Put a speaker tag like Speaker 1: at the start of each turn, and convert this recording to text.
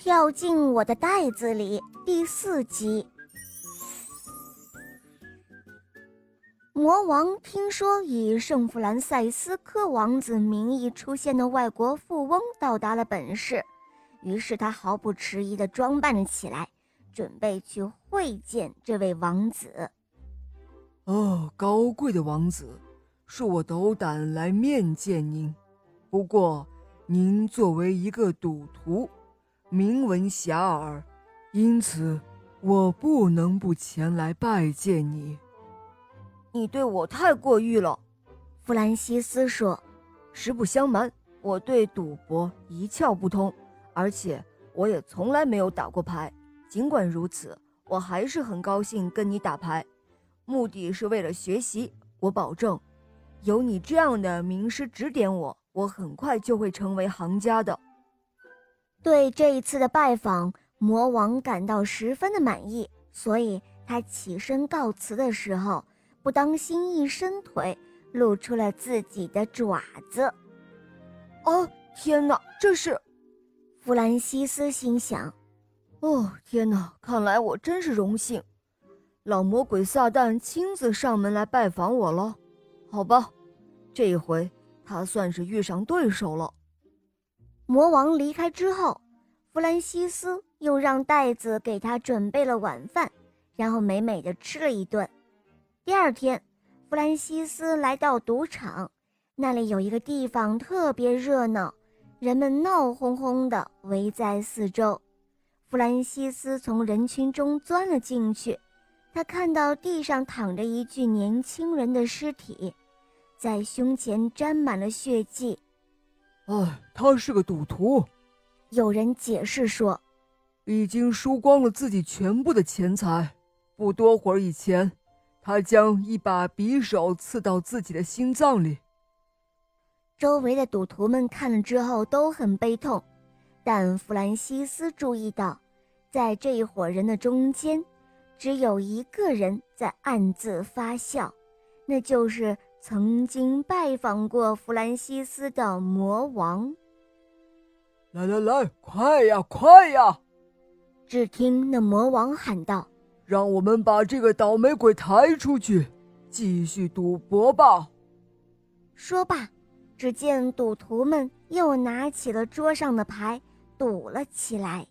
Speaker 1: 跳进我的袋子里第四集。魔王听说以圣弗兰塞斯科王子名义出现的外国富翁到达了本市，于是他毫不迟疑地装扮了起来，准备去会见这位王子。
Speaker 2: 哦，高贵的王子，恕我斗胆来面见您。不过，您作为一个赌徒。名闻遐迩，因此我不能不前来拜见你。
Speaker 3: 你对我太过誉了，
Speaker 1: 弗兰西斯说。
Speaker 3: 实不相瞒，我对赌博一窍不通，而且我也从来没有打过牌。尽管如此，我还是很高兴跟你打牌，目的是为了学习。我保证，有你这样的名师指点我，我很快就会成为行家的。
Speaker 1: 对这一次的拜访，魔王感到十分的满意，所以他起身告辞的时候，不当心一伸腿，露出了自己的爪子。
Speaker 3: 哦，天哪！这是，
Speaker 1: 弗兰西斯心想。
Speaker 3: 哦，天哪！看来我真是荣幸，老魔鬼撒旦亲自上门来拜访我了。好吧，这一回他算是遇上对手了。
Speaker 1: 魔王离开之后，弗兰西斯又让袋子给他准备了晚饭，然后美美的吃了一顿。第二天，弗兰西斯来到赌场，那里有一个地方特别热闹，人们闹哄哄的围在四周。弗兰西斯从人群中钻了进去，他看到地上躺着一具年轻人的尸体，在胸前沾满了血迹。
Speaker 2: 哎，他是个赌徒。
Speaker 1: 有人解释说，
Speaker 2: 已经输光了自己全部的钱财。不多会儿以前，他将一把匕首刺到自己的心脏里。
Speaker 1: 周围的赌徒们看了之后都很悲痛，但弗兰西斯注意到，在这一伙人的中间，只有一个人在暗自发笑，那就是。曾经拜访过弗兰西斯的魔王，
Speaker 2: 来来来，快呀快呀！
Speaker 1: 只听那魔王喊道：“
Speaker 2: 让我们把这个倒霉鬼抬出去，继续赌博吧。”
Speaker 1: 说罢，只见赌徒们又拿起了桌上的牌，赌了起来。